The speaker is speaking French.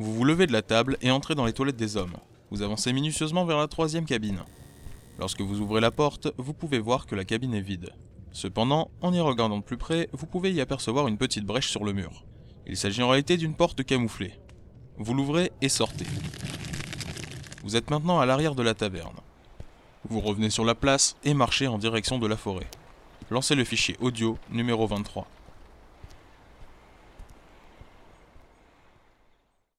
Vous vous levez de la table et entrez dans les toilettes des hommes. Vous avancez minutieusement vers la troisième cabine. Lorsque vous ouvrez la porte, vous pouvez voir que la cabine est vide. Cependant, en y regardant de plus près, vous pouvez y apercevoir une petite brèche sur le mur. Il s'agit en réalité d'une porte camouflée. Vous l'ouvrez et sortez. Vous êtes maintenant à l'arrière de la taverne. Vous revenez sur la place et marchez en direction de la forêt. Lancez le fichier audio numéro 23.